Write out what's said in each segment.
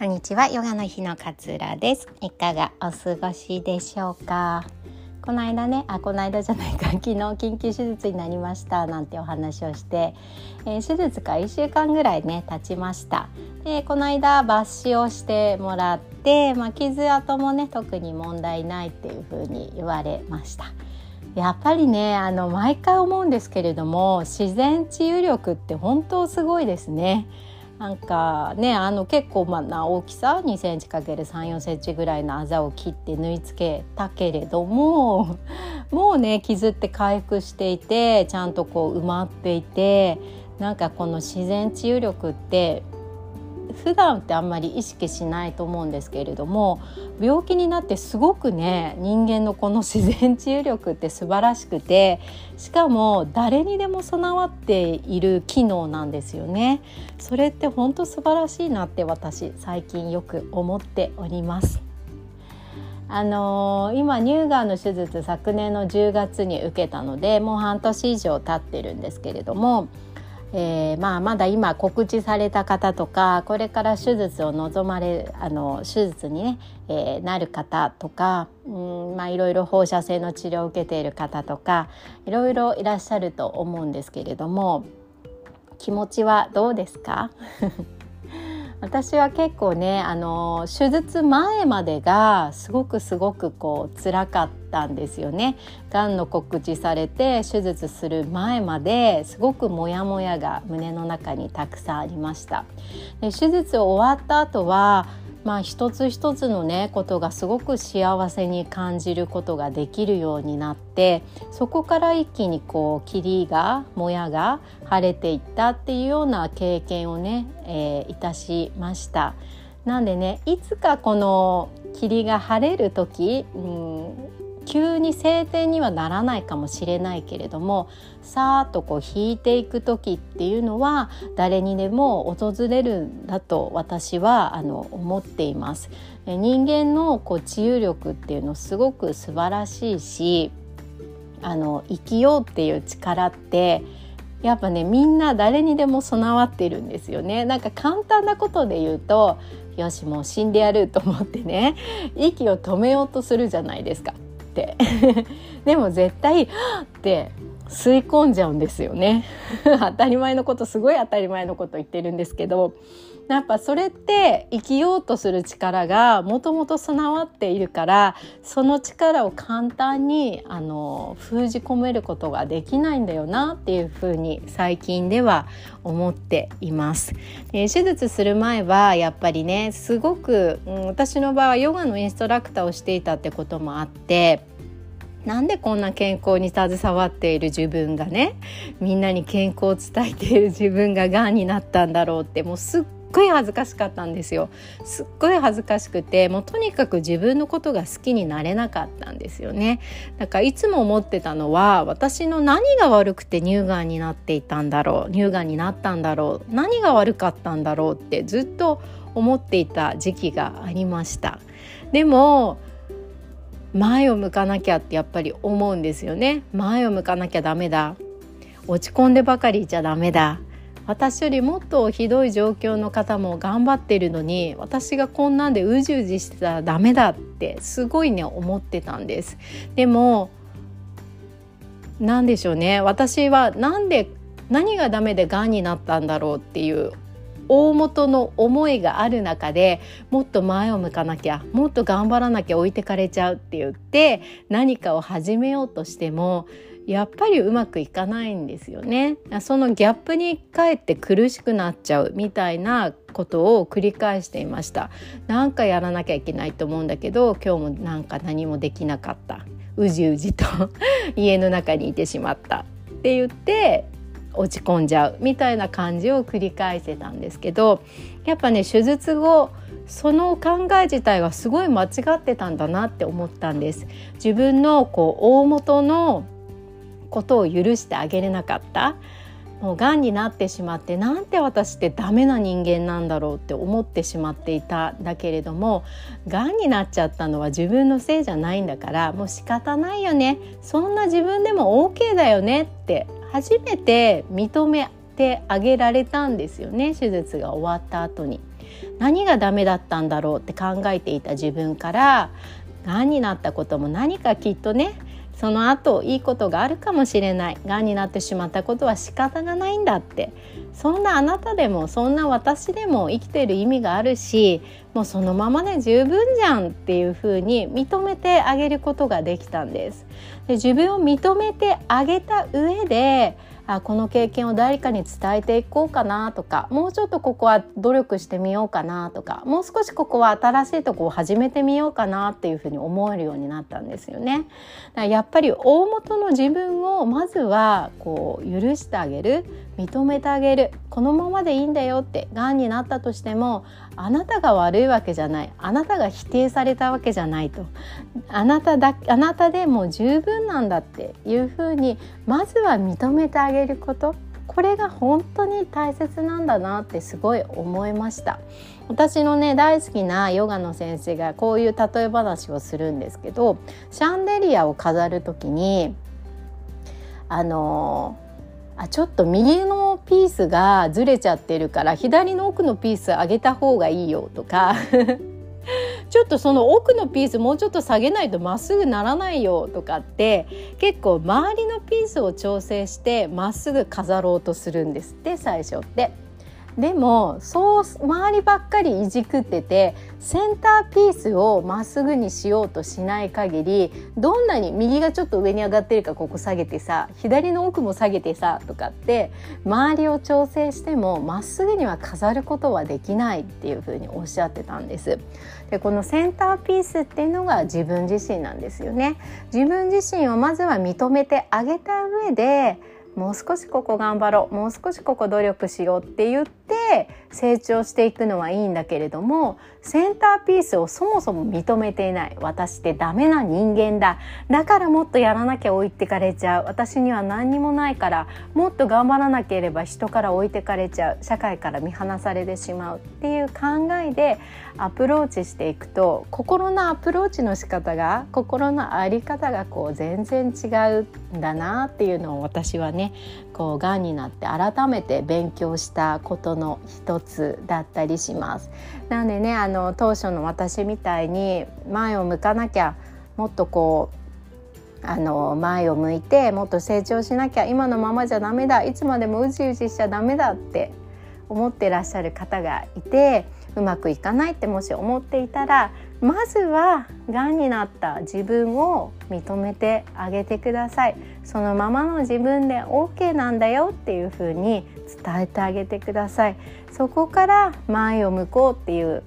こんにちは。ヨガの日の勝浦です。いかがお過ごしでしょうか？この間ねあこの間じゃないか。昨日緊急手術になりました。なんてお話をして、えー、手術から1週間ぐらいね経ちました。でこの間抜歯をしてもらって、まあ、傷跡もね特に問題ないっていう風に言われました。やっぱりねあの毎回思うんですけれども自然治癒力って本当すごいですね。なんかねあの結構まな大きさ 2cm×34 センチぐらいのあざを切って縫い付けたけれども もうね傷って回復していてちゃんとこう埋まっていてなんかこの自然治癒力って普段ってあんまり意識しないと思うんですけれども病気になってすごくね人間のこの自然治癒力って素晴らしくてしかも誰にでも備わっている機能なんですよね。それって本当素晴らしいなって私最近よく思っております。あのー、今乳がんの手術昨年の10月に受けたのでもう半年以上経ってるんですけれどもえーまあ、まだ今告知された方とかこれから手術を望まれあの手術にね、えー、なる方とかうんまあいろいろ放射性の治療を受けている方とかいろいろいらっしゃると思うんですけれども気持ちはどうですか？私は結構ねあの手術前までがすごくすごくこう辛かったんですよね。がんの告知されて手術する前まですごくモヤモヤが胸の中にたくさんありました。で手術終わった後はまあ、一つ一つのねことがすごく幸せに感じることができるようになってそこから一気にこう霧がもやが晴れていったっていうような経験をね、えー、いたしました。なんでねいつかこの霧が晴れる時、うん、急に晴天にはならないかもしれないけれどもさーっとこう引いていく時っていうのは誰にでも訪れるんだと私はあの思っています。人間のこう治癒力っていうのすごく素晴らしいしあの生きようっていう力ってやっぱねみんな誰にでも備わってるんですよねなんか簡単なことで言うとよしもう死んでやると思ってね息を止めようとするじゃないですか でも絶対って吸い込んじゃうんですよね。当たり前のことすごい当たり前のこと言ってるんですけど。やっぱそれって生きようとする力がもともと備わっているからその力を簡単にあの封じ込めることができないんだよなっていうふうに最近では思っています。え、手術する前はやっぱりねすごく、うん、私の場合はヨガのインストラクターをしていたってこともあってなんでこんな健康に携わっている自分がねみんなに健康を伝えている自分ががんになったんだろうってもうすっごい恥ずかしかったんですよ。すっごい恥ずかしくてもうとにかく自分のことが好きになれなかったんですよね。だからいつも思ってたのは私の何が悪くて乳がんになっていたんだろう乳がんになったんだろう何が悪かったんだろうってずっと思っていた時期がありました。でも前を向かなきゃってやっぱり思うんですよね。前を向かなきゃダメだ。落ち込んでばかりじゃダメだ。私よりもっとひどい状況の方も頑張ってるのに私がこんなんでうじうじしてたらダメだってすごいね思ってたんです。でも何でしょうね。私はなんで何がダメでがんになったんだろうっていう大元の思いがある中でもっと前を向かなきゃもっと頑張らなきゃ置いてかれちゃうって言って何かを始めようとしてもやっぱりうまくいかないんですよね。そのギャップにかえって苦しくなっちゃうみたいなことを繰り返していました。なんかやらなきゃいけないと思うんだけど今日もなんか何もできなかった。うじうじと 家の中にいてしまった。って言って落ち込んじゃうみたいな感じを繰り返せたんですけどやっぱね手術後その考え自体はすごい間違ってたんだなって思ったんです。自分のこう大元のことを許してあげれなかった。もうがんになってしまってなんて私ってダメな人間なんだろうって思ってしまっていただけれどもがんになっちゃったのは自分のせいじゃないんだからもう仕方ないよね。そんな自分でも OK だよねって初めて認めてあげられたんですよね。手術が終わった後に。何がダメだったんだろうって考えていた自分からがんになったことも何かきっとねその後いいことがあるかもしれないがんになってしまったことは仕方がないんだってそんなあなたでもそんな私でも生きてる意味があるしもうそのままで十分じゃんっていうふうに認めてあげることができたんです。で自分を認めてあげた上であこの経験を誰かに伝えていこうかなとかもうちょっとここは努力してみようかなとかもう少しここは新しいとこを始めてみようかなっていうふうに思えるようになったんですよね。だからやっぱり大元の自分をまずはこう許してあげる認めてあげるこのままでいいんだよってがんになったとしてもあなたが悪いわけじゃない。あなたが否定されたわけじゃないと。あなただあなたでも十分なんだっていうふうにまずは認めてあげること。これが本当に大切なんだなってすごい思いました。私のね大好きなヨガの先生がこういう例え話をするんですけどシャンデリアを飾る時にあのあちょっと右のピースがずれちゃってるから左の奥のピース上げた方がいいよとか ちょっとその奥のピースもうちょっと下げないとまっすぐならないよとかって結構周りのピースを調整してまっすぐ飾ろうとするんですって最初って。でもそう周りばっかりいじくっててセンターピースをまっすぐにしようとしない限りどんなに右がちょっと上に上がってるかここ下げてさ左の奥も下げてさとかって周りを調整してもまっすぐには飾ることはできないっていうふうにおっしゃってたんです。でこのセンターピースっていうのが自分自身なんですよね。自分自身をまずは認めてあげた上でもう少しここ頑張ろう。もう少しここ努力しようって言って成長していくのはいいんだけれどもセンターピースをそもそも認めていない。私ってダメな人間だ。だからもっとやらなきゃ置いてかれちゃう。私には何にもないからもっと頑張らなければ人から置いてかれちゃう。社会から見放されてしまう。っていう考えでアプローチしていくと心のアプローチの仕方が心の在り方がこう全然違うんだなっていうのを私はねこうがんになって改めて勉強したことの一つだったりします。なんでねあの当初の私みたいに前を向かなきゃもっとこうあの前を向いてもっと成長しなきゃ今のままじゃダメだいつまでもうじうじしちゃダメだって思ってらっしゃる方がいてうまくいかないってもし思っていたらまずはがんになった自分を認めてあげてくださいそのままの自分で OK なんだよっていうふうに伝えてあげてくださいそこから前を向こうっていう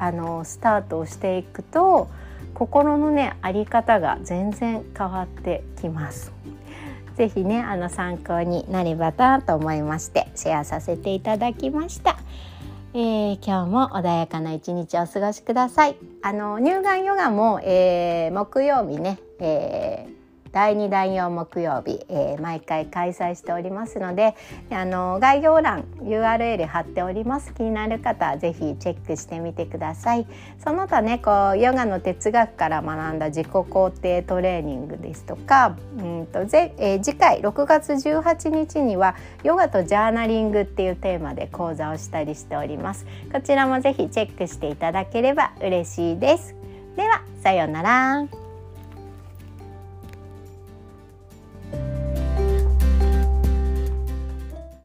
あのスタートをしていくと心のねあり方が全然変わってきますぜひねあの参考になればなと思いましてシェアさせていただきました。えー、今日も穏やかな一日をお過ごしください。あの乳がんヨガも、えー、木曜日ね、えー第2第4木曜日、えー、毎回開催しておりますのであの概要欄 URL 貼っております。気になる方はぜひチェックしてみてください。その他ねこうヨガの哲学から学んだ自己肯定トレーニングですとかうんとぜ、えー、次回6月18日にはヨガとジャーナリングっていうテーマで講座をしたりしております。こちらもぜひチェックしていただければ嬉しいです。ではさようなら。